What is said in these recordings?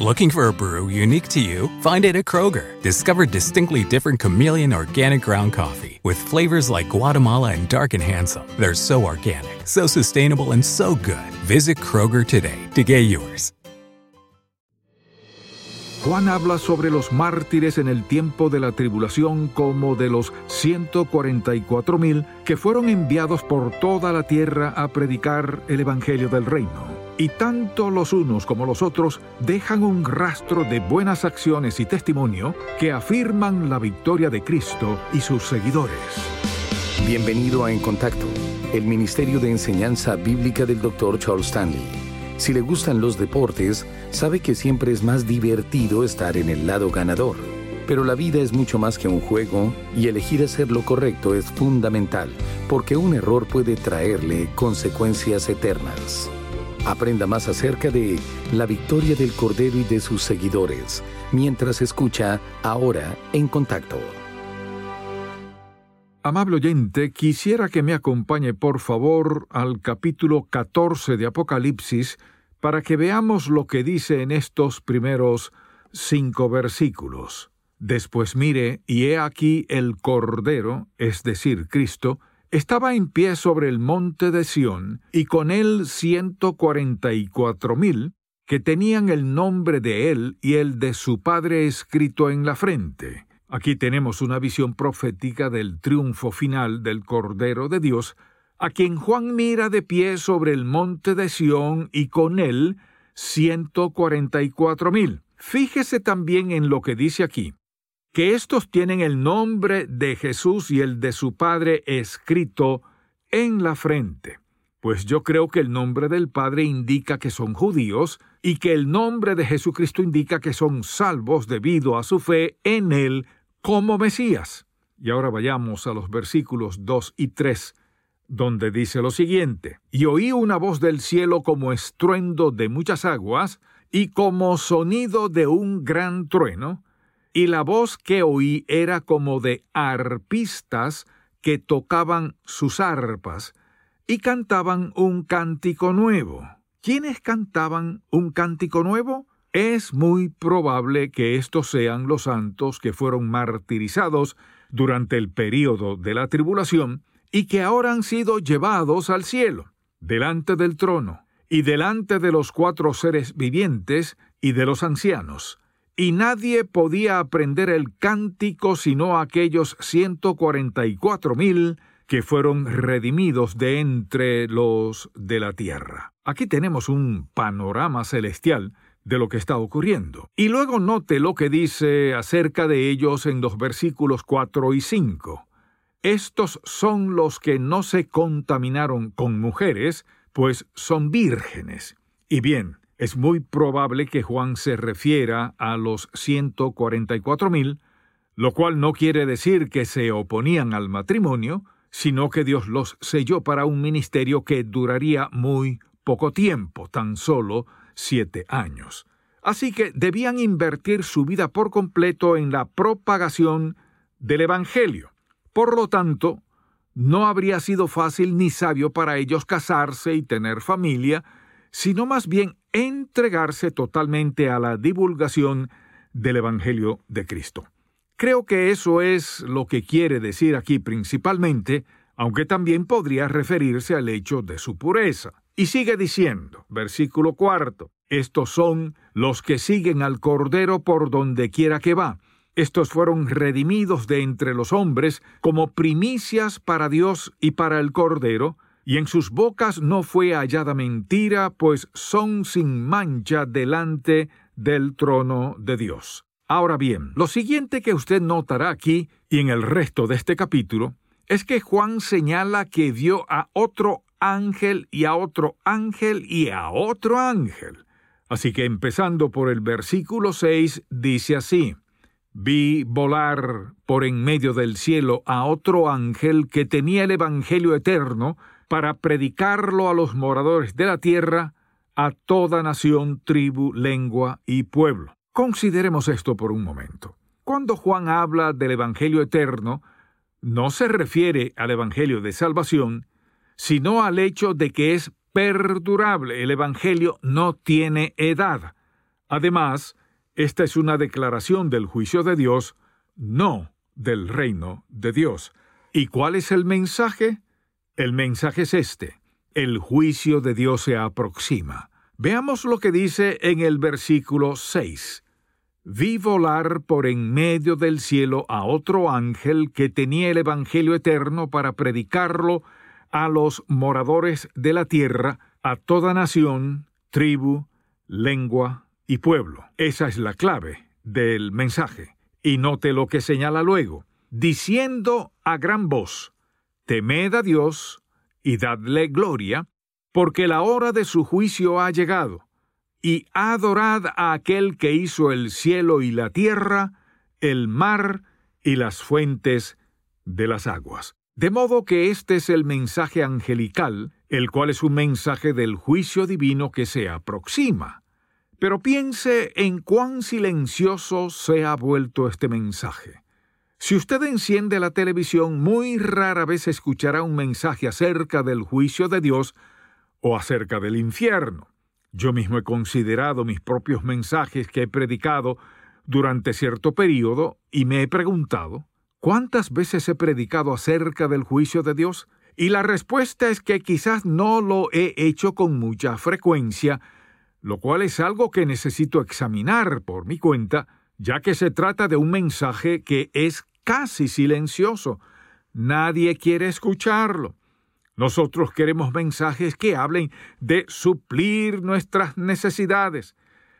Looking for a brew unique to you? Find it at Kroger. Discover distinctly different chameleon organic ground coffee with flavors like Guatemala and Dark and Handsome. They're so organic, so sustainable, and so good. Visit Kroger today to get yours. Juan habla sobre los mártires en el tiempo de la tribulación como de los 144.000 que fueron enviados por toda la tierra a predicar el Evangelio del Reino. Y tanto los unos como los otros dejan un rastro de buenas acciones y testimonio que afirman la victoria de Cristo y sus seguidores. Bienvenido a En Contacto, el Ministerio de Enseñanza Bíblica del Dr. Charles Stanley. Si le gustan los deportes, sabe que siempre es más divertido estar en el lado ganador. Pero la vida es mucho más que un juego y elegir hacer lo correcto es fundamental, porque un error puede traerle consecuencias eternas. Aprenda más acerca de la victoria del Cordero y de sus seguidores mientras escucha Ahora en Contacto. Amable oyente, quisiera que me acompañe por favor al capítulo 14 de Apocalipsis para que veamos lo que dice en estos primeros cinco versículos. Después mire, y he aquí el Cordero, es decir, Cristo, estaba en pie sobre el monte de Sión, y con él ciento cuarenta y cuatro mil, que tenían el nombre de él y el de su Padre escrito en la frente. Aquí tenemos una visión profética del triunfo final del Cordero de Dios, a quien Juan mira de pie sobre el monte de Sión y con él ciento cuarenta y cuatro mil. Fíjese también en lo que dice aquí, que estos tienen el nombre de Jesús y el de su Padre escrito en la frente. Pues yo creo que el nombre del Padre indica que son judíos y que el nombre de Jesucristo indica que son salvos debido a su fe en Él como Mesías. Y ahora vayamos a los versículos 2 y 3, donde dice lo siguiente, y oí una voz del cielo como estruendo de muchas aguas, y como sonido de un gran trueno, y la voz que oí era como de arpistas que tocaban sus arpas, y cantaban un cántico nuevo. ¿Quiénes cantaban un cántico nuevo? Es muy probable que estos sean los santos que fueron martirizados durante el período de la tribulación y que ahora han sido llevados al cielo, delante del trono, y delante de los cuatro seres vivientes y de los ancianos. Y nadie podía aprender el cántico sino aquellos ciento cuarenta y cuatro mil que fueron redimidos de entre los de la tierra. Aquí tenemos un panorama celestial de lo que está ocurriendo. Y luego note lo que dice acerca de ellos en los versículos 4 y 5. Estos son los que no se contaminaron con mujeres, pues son vírgenes. Y bien, es muy probable que Juan se refiera a los 144 mil, lo cual no quiere decir que se oponían al matrimonio, sino que Dios los selló para un ministerio que duraría muy poco tiempo, tan solo siete años. Así que debían invertir su vida por completo en la propagación del Evangelio. Por lo tanto, no habría sido fácil ni sabio para ellos casarse y tener familia, sino más bien entregarse totalmente a la divulgación del Evangelio de Cristo. Creo que eso es lo que quiere decir aquí principalmente, aunque también podría referirse al hecho de su pureza. Y sigue diciendo, versículo cuarto, estos son los que siguen al Cordero por donde quiera que va. Estos fueron redimidos de entre los hombres como primicias para Dios y para el Cordero, y en sus bocas no fue hallada mentira, pues son sin mancha delante del trono de Dios. Ahora bien, lo siguiente que usted notará aquí y en el resto de este capítulo es que Juan señala que vio a otro ángel y a otro ángel y a otro ángel. Así que empezando por el versículo 6, dice así, Vi volar por en medio del cielo a otro ángel que tenía el Evangelio eterno para predicarlo a los moradores de la tierra, a toda nación, tribu, lengua y pueblo. Consideremos esto por un momento. Cuando Juan habla del Evangelio eterno, no se refiere al Evangelio de salvación, sino al hecho de que es perdurable. El Evangelio no tiene edad. Además, esta es una declaración del juicio de Dios, no del reino de Dios. ¿Y cuál es el mensaje? El mensaje es este. El juicio de Dios se aproxima. Veamos lo que dice en el versículo 6. Vi volar por en medio del cielo a otro ángel que tenía el Evangelio eterno para predicarlo a los moradores de la tierra, a toda nación, tribu, lengua y pueblo. Esa es la clave del mensaje. Y note lo que señala luego, diciendo a gran voz, temed a Dios y dadle gloria, porque la hora de su juicio ha llegado, y adorad a aquel que hizo el cielo y la tierra, el mar y las fuentes de las aguas. De modo que este es el mensaje angelical, el cual es un mensaje del juicio divino que se aproxima. Pero piense en cuán silencioso se ha vuelto este mensaje. Si usted enciende la televisión, muy rara vez escuchará un mensaje acerca del juicio de Dios o acerca del infierno. Yo mismo he considerado mis propios mensajes que he predicado durante cierto periodo y me he preguntado, ¿cuántas veces he predicado acerca del juicio de Dios? Y la respuesta es que quizás no lo he hecho con mucha frecuencia, lo cual es algo que necesito examinar por mi cuenta, ya que se trata de un mensaje que es casi silencioso. Nadie quiere escucharlo. Nosotros queremos mensajes que hablen de suplir nuestras necesidades.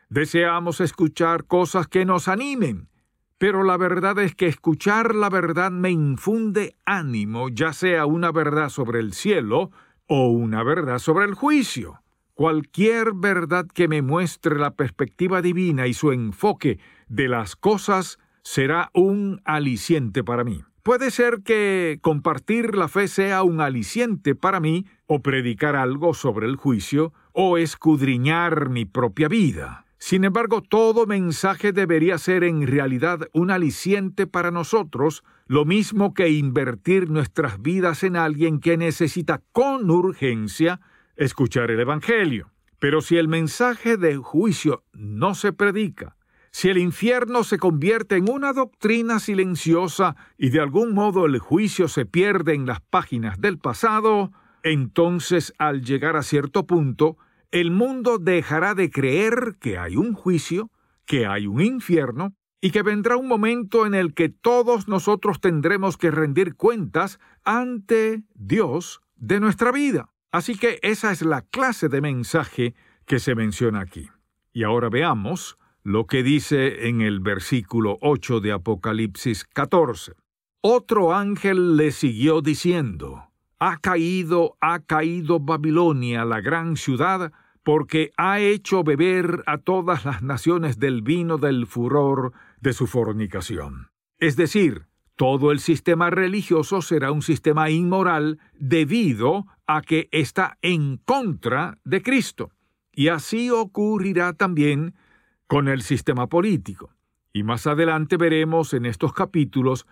Deseamos escuchar cosas que nos animen. Pero la verdad es que escuchar la verdad me infunde ánimo, ya sea una verdad sobre el cielo o una verdad sobre el juicio. Cualquier verdad que me muestre la perspectiva divina y su enfoque de las cosas será un aliciente para mí. Puede ser que compartir la fe sea un aliciente para mí, o predicar algo sobre el juicio, o escudriñar mi propia vida. Sin embargo, todo mensaje debería ser en realidad un aliciente para nosotros, lo mismo que invertir nuestras vidas en alguien que necesita con urgencia escuchar el Evangelio. Pero si el mensaje de juicio no se predica, si el infierno se convierte en una doctrina silenciosa y de algún modo el juicio se pierde en las páginas del pasado, entonces al llegar a cierto punto, el mundo dejará de creer que hay un juicio, que hay un infierno, y que vendrá un momento en el que todos nosotros tendremos que rendir cuentas ante Dios de nuestra vida. Así que esa es la clase de mensaje que se menciona aquí. Y ahora veamos lo que dice en el versículo 8 de Apocalipsis 14. Otro ángel le siguió diciendo, Ha caído, ha caído Babilonia, la gran ciudad, porque ha hecho beber a todas las naciones del vino del furor de su fornicación. Es decir, todo el sistema religioso será un sistema inmoral debido a que está en contra de Cristo. Y así ocurrirá también con el sistema político. Y más adelante veremos en estos capítulos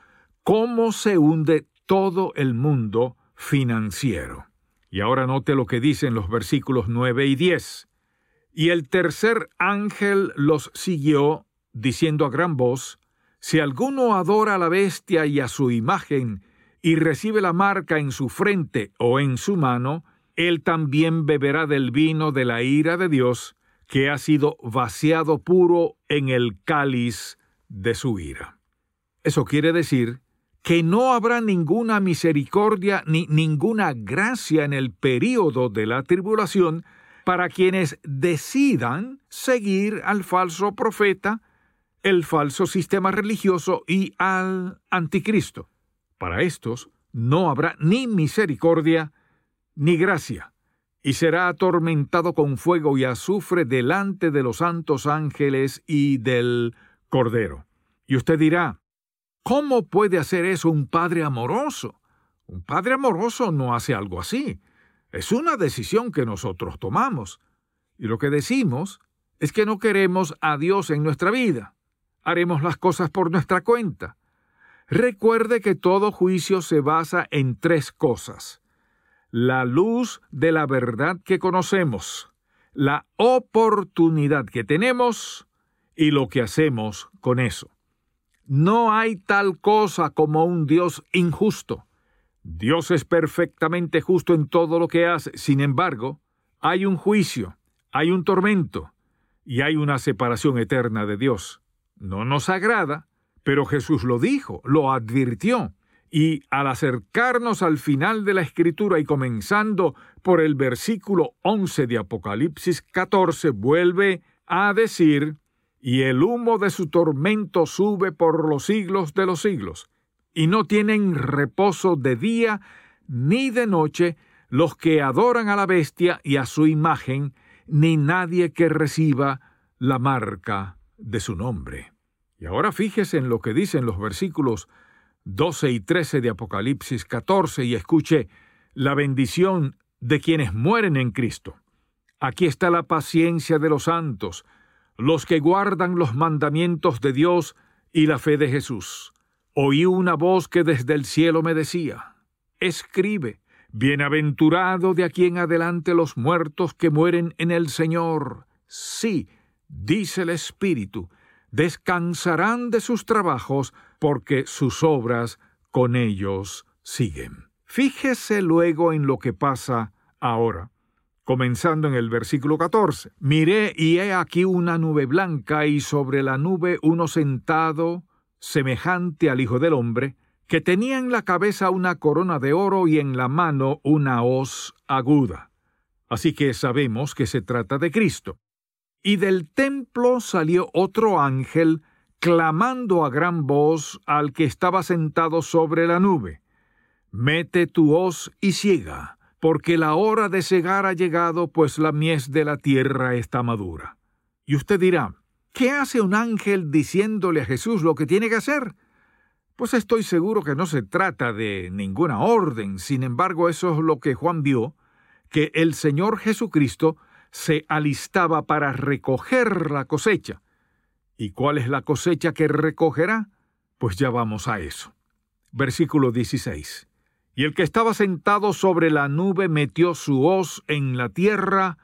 cómo se hunde todo el mundo financiero. Y ahora note lo que dicen los versículos 9 y 10. Y el tercer ángel los siguió, diciendo a gran voz, Si alguno adora a la bestia y a su imagen, y recibe la marca en su frente o en su mano, él también beberá del vino de la ira de Dios, que ha sido vaciado puro en el cáliz de su ira. Eso quiere decir que no habrá ninguna misericordia ni ninguna gracia en el período de la tribulación para quienes decidan seguir al falso profeta, el falso sistema religioso y al anticristo. Para estos no habrá ni misericordia ni gracia, y será atormentado con fuego y azufre delante de los santos ángeles y del Cordero. Y usted dirá, ¿cómo puede hacer eso un padre amoroso? Un padre amoroso no hace algo así. Es una decisión que nosotros tomamos. Y lo que decimos es que no queremos a Dios en nuestra vida. Haremos las cosas por nuestra cuenta. Recuerde que todo juicio se basa en tres cosas. La luz de la verdad que conocemos, la oportunidad que tenemos y lo que hacemos con eso. No hay tal cosa como un Dios injusto. Dios es perfectamente justo en todo lo que hace. Sin embargo, hay un juicio, hay un tormento y hay una separación eterna de Dios. No nos agrada, pero Jesús lo dijo, lo advirtió. Y al acercarnos al final de la escritura y comenzando por el versículo 11 de Apocalipsis 14, vuelve a decir, y el humo de su tormento sube por los siglos de los siglos y no tienen reposo de día ni de noche los que adoran a la bestia y a su imagen, ni nadie que reciba la marca de su nombre. Y ahora fíjese en lo que dicen los versículos 12 y 13 de Apocalipsis 14 y escuche la bendición de quienes mueren en Cristo. Aquí está la paciencia de los santos, los que guardan los mandamientos de Dios y la fe de Jesús oí una voz que desde el cielo me decía, Escribe, Bienaventurado de aquí en adelante los muertos que mueren en el Señor. Sí, dice el Espíritu, descansarán de sus trabajos porque sus obras con ellos siguen. Fíjese luego en lo que pasa ahora. Comenzando en el versículo 14. Miré y he aquí una nube blanca y sobre la nube uno sentado semejante al Hijo del Hombre, que tenía en la cabeza una corona de oro y en la mano una hoz aguda. Así que sabemos que se trata de Cristo. Y del templo salió otro ángel, clamando a gran voz al que estaba sentado sobre la nube. Mete tu hoz y ciega, porque la hora de cegar ha llegado, pues la mies de la tierra está madura. Y usted dirá, ¿Qué hace un ángel diciéndole a Jesús lo que tiene que hacer? Pues estoy seguro que no se trata de ninguna orden, sin embargo eso es lo que Juan vio, que el Señor Jesucristo se alistaba para recoger la cosecha. ¿Y cuál es la cosecha que recogerá? Pues ya vamos a eso. Versículo 16. Y el que estaba sentado sobre la nube metió su hoz en la tierra,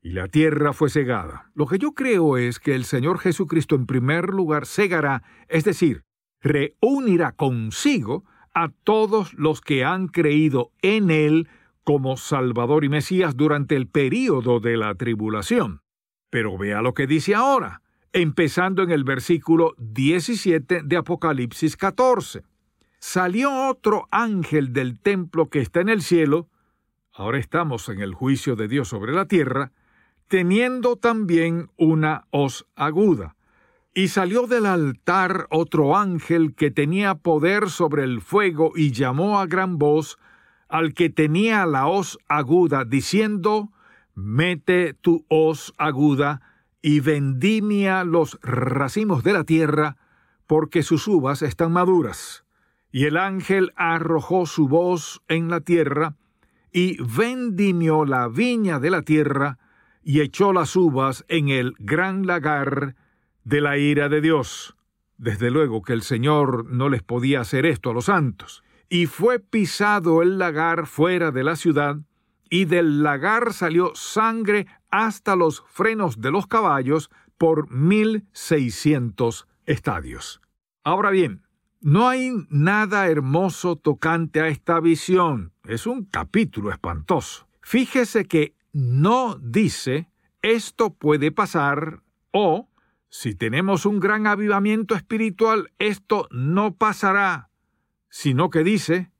y la tierra fue cegada. Lo que yo creo es que el Señor Jesucristo en primer lugar cegará, es decir, reunirá consigo a todos los que han creído en Él como Salvador y Mesías durante el período de la tribulación. Pero vea lo que dice ahora, empezando en el versículo 17 de Apocalipsis 14. Salió otro ángel del templo que está en el cielo, ahora estamos en el juicio de Dios sobre la tierra, teniendo también una hoz aguda. Y salió del altar otro ángel que tenía poder sobre el fuego y llamó a gran voz al que tenía la hoz aguda, diciendo, Mete tu hoz aguda y vendimia los racimos de la tierra, porque sus uvas están maduras. Y el ángel arrojó su voz en la tierra, y vendimió la viña de la tierra, y echó las uvas en el gran lagar de la ira de Dios. Desde luego que el Señor no les podía hacer esto a los santos. Y fue pisado el lagar fuera de la ciudad, y del lagar salió sangre hasta los frenos de los caballos por mil seiscientos estadios. Ahora bien, no hay nada hermoso tocante a esta visión. Es un capítulo espantoso. Fíjese que no dice esto puede pasar o si tenemos un gran avivamiento espiritual, esto no pasará, sino que dice,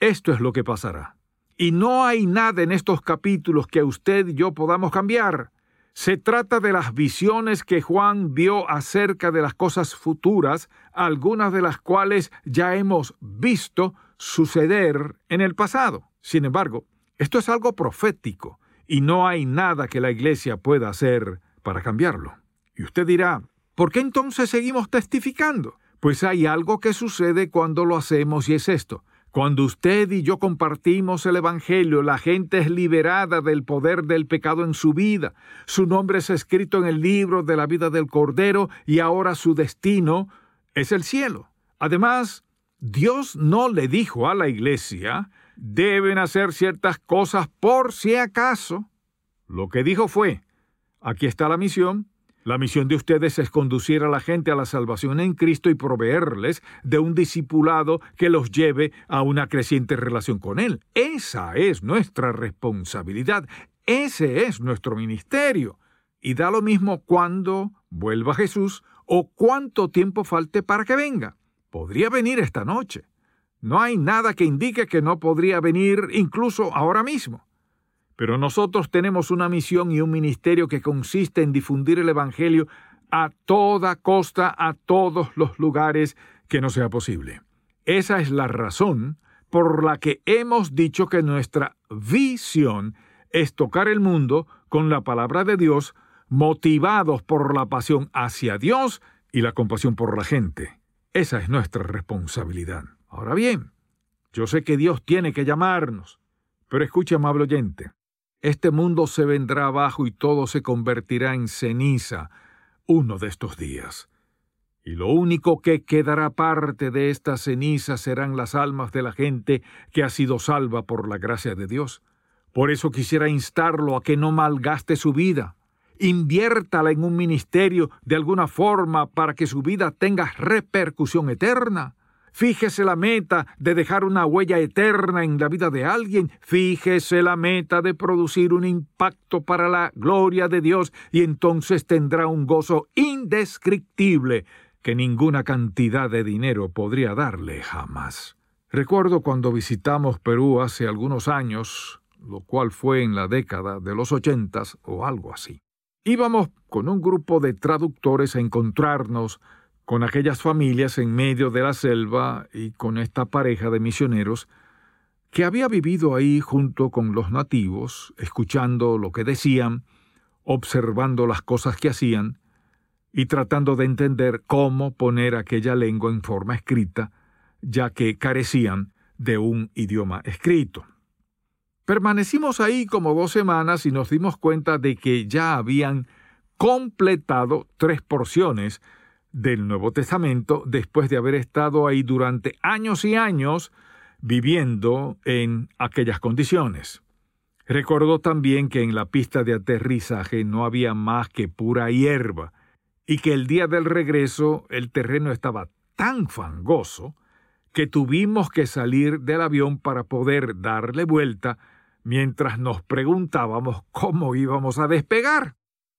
esto es lo que pasará. Y no hay nada en estos capítulos que usted y yo podamos cambiar. Se trata de las visiones que Juan vio acerca de las cosas futuras, algunas de las cuales ya hemos visto suceder en el pasado. Sin embargo, esto es algo profético y no hay nada que la Iglesia pueda hacer para cambiarlo. Y usted dirá, ¿por qué entonces seguimos testificando? Pues hay algo que sucede cuando lo hacemos y es esto. Cuando usted y yo compartimos el Evangelio, la gente es liberada del poder del pecado en su vida. Su nombre es escrito en el libro de la vida del Cordero y ahora su destino es el cielo. Además, Dios no le dijo a la iglesia, deben hacer ciertas cosas por si acaso. Lo que dijo fue, aquí está la misión, la misión de ustedes es conducir a la gente a la salvación en Cristo y proveerles de un discipulado que los lleve a una creciente relación con Él. Esa es nuestra responsabilidad, ese es nuestro ministerio. Y da lo mismo cuando vuelva Jesús o cuánto tiempo falte para que venga. Podría venir esta noche. No hay nada que indique que no podría venir incluso ahora mismo. Pero nosotros tenemos una misión y un ministerio que consiste en difundir el Evangelio a toda costa, a todos los lugares que no sea posible. Esa es la razón por la que hemos dicho que nuestra visión es tocar el mundo con la palabra de Dios, motivados por la pasión hacia Dios y la compasión por la gente. Esa es nuestra responsabilidad. Ahora bien, yo sé que Dios tiene que llamarnos, pero escuche, amable oyente, este mundo se vendrá abajo y todo se convertirá en ceniza uno de estos días. Y lo único que quedará parte de esta ceniza serán las almas de la gente que ha sido salva por la gracia de Dios. Por eso quisiera instarlo a que no malgaste su vida. Inviértala en un ministerio de alguna forma para que su vida tenga repercusión eterna. Fíjese la meta de dejar una huella eterna en la vida de alguien. Fíjese la meta de producir un impacto para la gloria de Dios y entonces tendrá un gozo indescriptible que ninguna cantidad de dinero podría darle jamás. Recuerdo cuando visitamos Perú hace algunos años, lo cual fue en la década de los ochentas o algo así. Íbamos con un grupo de traductores a encontrarnos con aquellas familias en medio de la selva y con esta pareja de misioneros que había vivido ahí junto con los nativos, escuchando lo que decían, observando las cosas que hacían y tratando de entender cómo poner aquella lengua en forma escrita, ya que carecían de un idioma escrito. Permanecimos ahí como dos semanas y nos dimos cuenta de que ya habían completado tres porciones del Nuevo Testamento después de haber estado ahí durante años y años viviendo en aquellas condiciones. Recordó también que en la pista de aterrizaje no había más que pura hierba y que el día del regreso el terreno estaba tan fangoso que tuvimos que salir del avión para poder darle vuelta mientras nos preguntábamos cómo íbamos a despegar.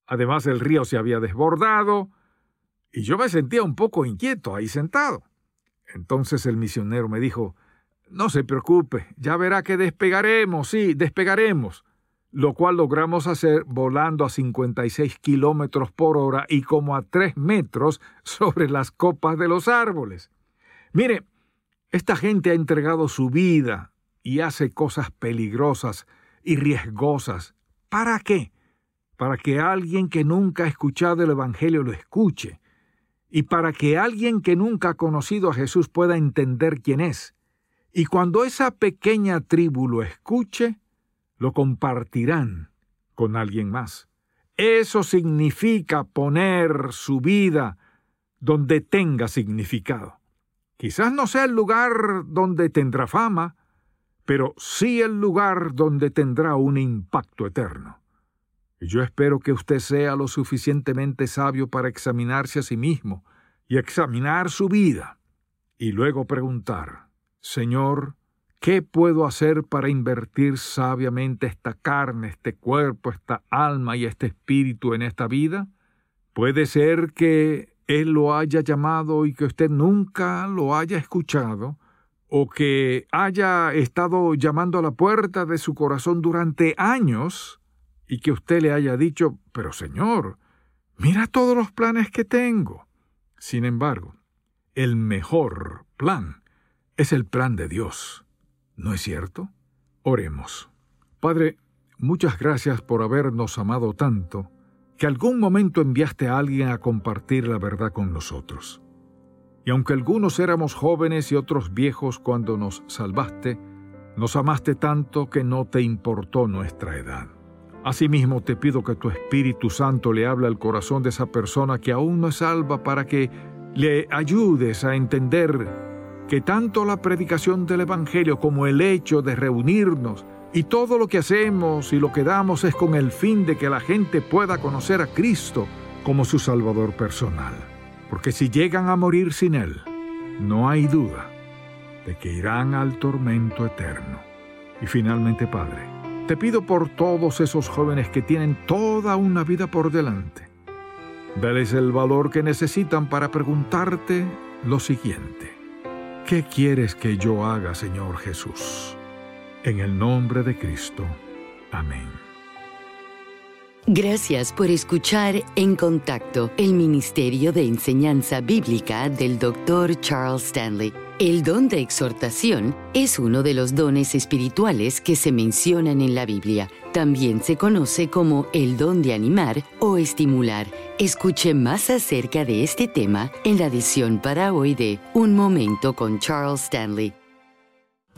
Además el río se había desbordado, y yo me sentía un poco inquieto ahí sentado. Entonces el misionero me dijo, no se preocupe, ya verá que despegaremos, sí, despegaremos, lo cual logramos hacer volando a 56 kilómetros por hora y como a 3 metros sobre las copas de los árboles. Mire, esta gente ha entregado su vida y hace cosas peligrosas y riesgosas. ¿Para qué? Para que alguien que nunca ha escuchado el Evangelio lo escuche y para que alguien que nunca ha conocido a Jesús pueda entender quién es. Y cuando esa pequeña tribu lo escuche, lo compartirán con alguien más. Eso significa poner su vida donde tenga significado. Quizás no sea el lugar donde tendrá fama, pero sí el lugar donde tendrá un impacto eterno. Yo espero que usted sea lo suficientemente sabio para examinarse a sí mismo y examinar su vida, y luego preguntar, Señor, ¿qué puedo hacer para invertir sabiamente esta carne, este cuerpo, esta alma y este espíritu en esta vida? Puede ser que Él lo haya llamado y que usted nunca lo haya escuchado, o que haya estado llamando a la puerta de su corazón durante años, y que usted le haya dicho, pero Señor, mira todos los planes que tengo. Sin embargo, el mejor plan es el plan de Dios. ¿No es cierto? Oremos. Padre, muchas gracias por habernos amado tanto, que algún momento enviaste a alguien a compartir la verdad con nosotros. Y aunque algunos éramos jóvenes y otros viejos cuando nos salvaste, nos amaste tanto que no te importó nuestra edad. Asimismo te pido que tu Espíritu Santo le hable al corazón de esa persona que aún no es salva para que le ayudes a entender que tanto la predicación del Evangelio como el hecho de reunirnos y todo lo que hacemos y lo que damos es con el fin de que la gente pueda conocer a Cristo como su Salvador personal. Porque si llegan a morir sin Él, no hay duda de que irán al tormento eterno. Y finalmente, Padre, te pido por todos esos jóvenes que tienen toda una vida por delante. Dales el valor que necesitan para preguntarte lo siguiente. ¿Qué quieres que yo haga, Señor Jesús? En el nombre de Cristo. Amén. Gracias por escuchar En Contacto, el Ministerio de Enseñanza Bíblica del Dr. Charles Stanley. El don de exhortación es uno de los dones espirituales que se mencionan en la Biblia. También se conoce como el don de animar o estimular. Escuche más acerca de este tema en la edición para hoy de Un Momento con Charles Stanley.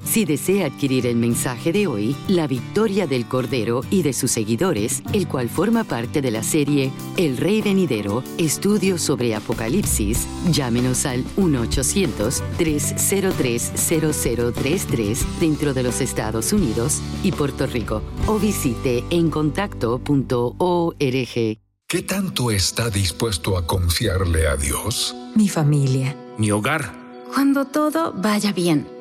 Si desea adquirir el mensaje de hoy, La victoria del Cordero y de sus seguidores, el cual forma parte de la serie El Rey Venidero, estudio sobre Apocalipsis, llámenos al 1-800-303-0033 dentro de los Estados Unidos y Puerto Rico o visite encontacto.org. ¿Qué tanto está dispuesto a confiarle a Dios? Mi familia. Mi hogar. Cuando todo vaya bien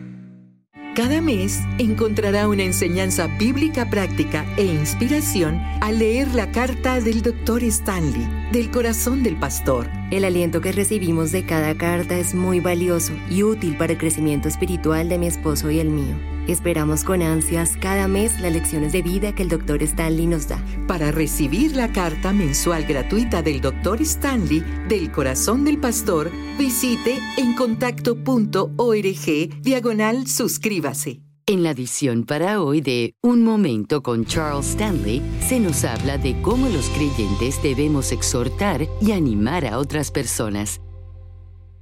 Cada mes encontrará una enseñanza bíblica práctica e inspiración al leer la carta del Dr. Stanley, del corazón del pastor. El aliento que recibimos de cada carta es muy valioso y útil para el crecimiento espiritual de mi esposo y el mío. Esperamos con ansias cada mes las lecciones de vida que el Dr. Stanley nos da. Para recibir la carta mensual gratuita del Dr. Stanley del corazón del pastor, visite encontacto.org diagonal suscríbase. En la edición para hoy de Un Momento con Charles Stanley, se nos habla de cómo los creyentes debemos exhortar y animar a otras personas.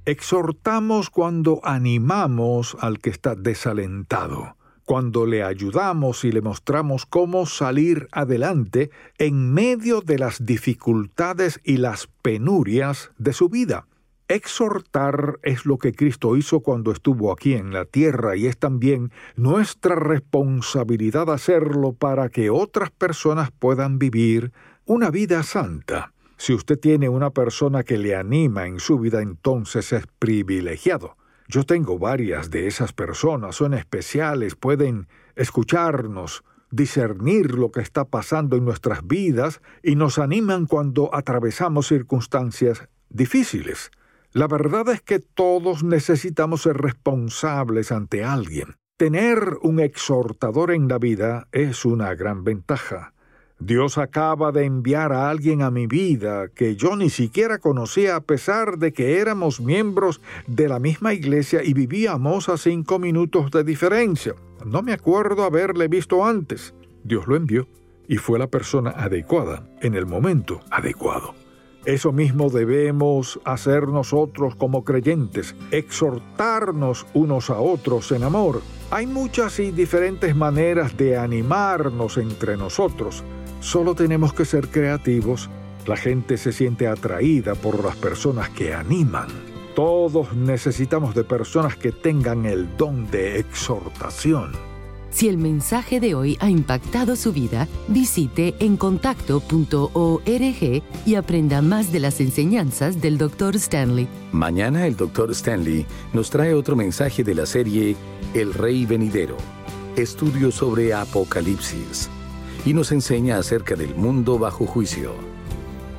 Exhortamos cuando animamos al que está desalentado, cuando le ayudamos y le mostramos cómo salir adelante en medio de las dificultades y las penurias de su vida. Exhortar es lo que Cristo hizo cuando estuvo aquí en la tierra y es también nuestra responsabilidad hacerlo para que otras personas puedan vivir una vida santa. Si usted tiene una persona que le anima en su vida, entonces es privilegiado. Yo tengo varias de esas personas, son especiales, pueden escucharnos, discernir lo que está pasando en nuestras vidas y nos animan cuando atravesamos circunstancias difíciles. La verdad es que todos necesitamos ser responsables ante alguien. Tener un exhortador en la vida es una gran ventaja. Dios acaba de enviar a alguien a mi vida que yo ni siquiera conocía a pesar de que éramos miembros de la misma iglesia y vivíamos a cinco minutos de diferencia. No me acuerdo haberle visto antes. Dios lo envió y fue la persona adecuada en el momento adecuado. Eso mismo debemos hacer nosotros como creyentes, exhortarnos unos a otros en amor. Hay muchas y diferentes maneras de animarnos entre nosotros. Solo tenemos que ser creativos. La gente se siente atraída por las personas que animan. Todos necesitamos de personas que tengan el don de exhortación. Si el mensaje de hoy ha impactado su vida, visite encontacto.org y aprenda más de las enseñanzas del Dr. Stanley. Mañana el Dr. Stanley nos trae otro mensaje de la serie El Rey Venidero, estudio sobre Apocalipsis y nos enseña acerca del mundo bajo juicio.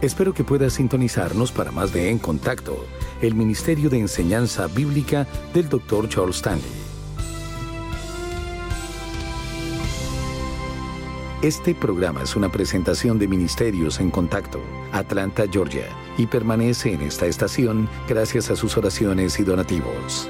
Espero que puedas sintonizarnos para más de En Contacto, el Ministerio de Enseñanza Bíblica del Dr. Charles Stanley. Este programa es una presentación de Ministerios en Contacto, Atlanta, Georgia, y permanece en esta estación gracias a sus oraciones y donativos.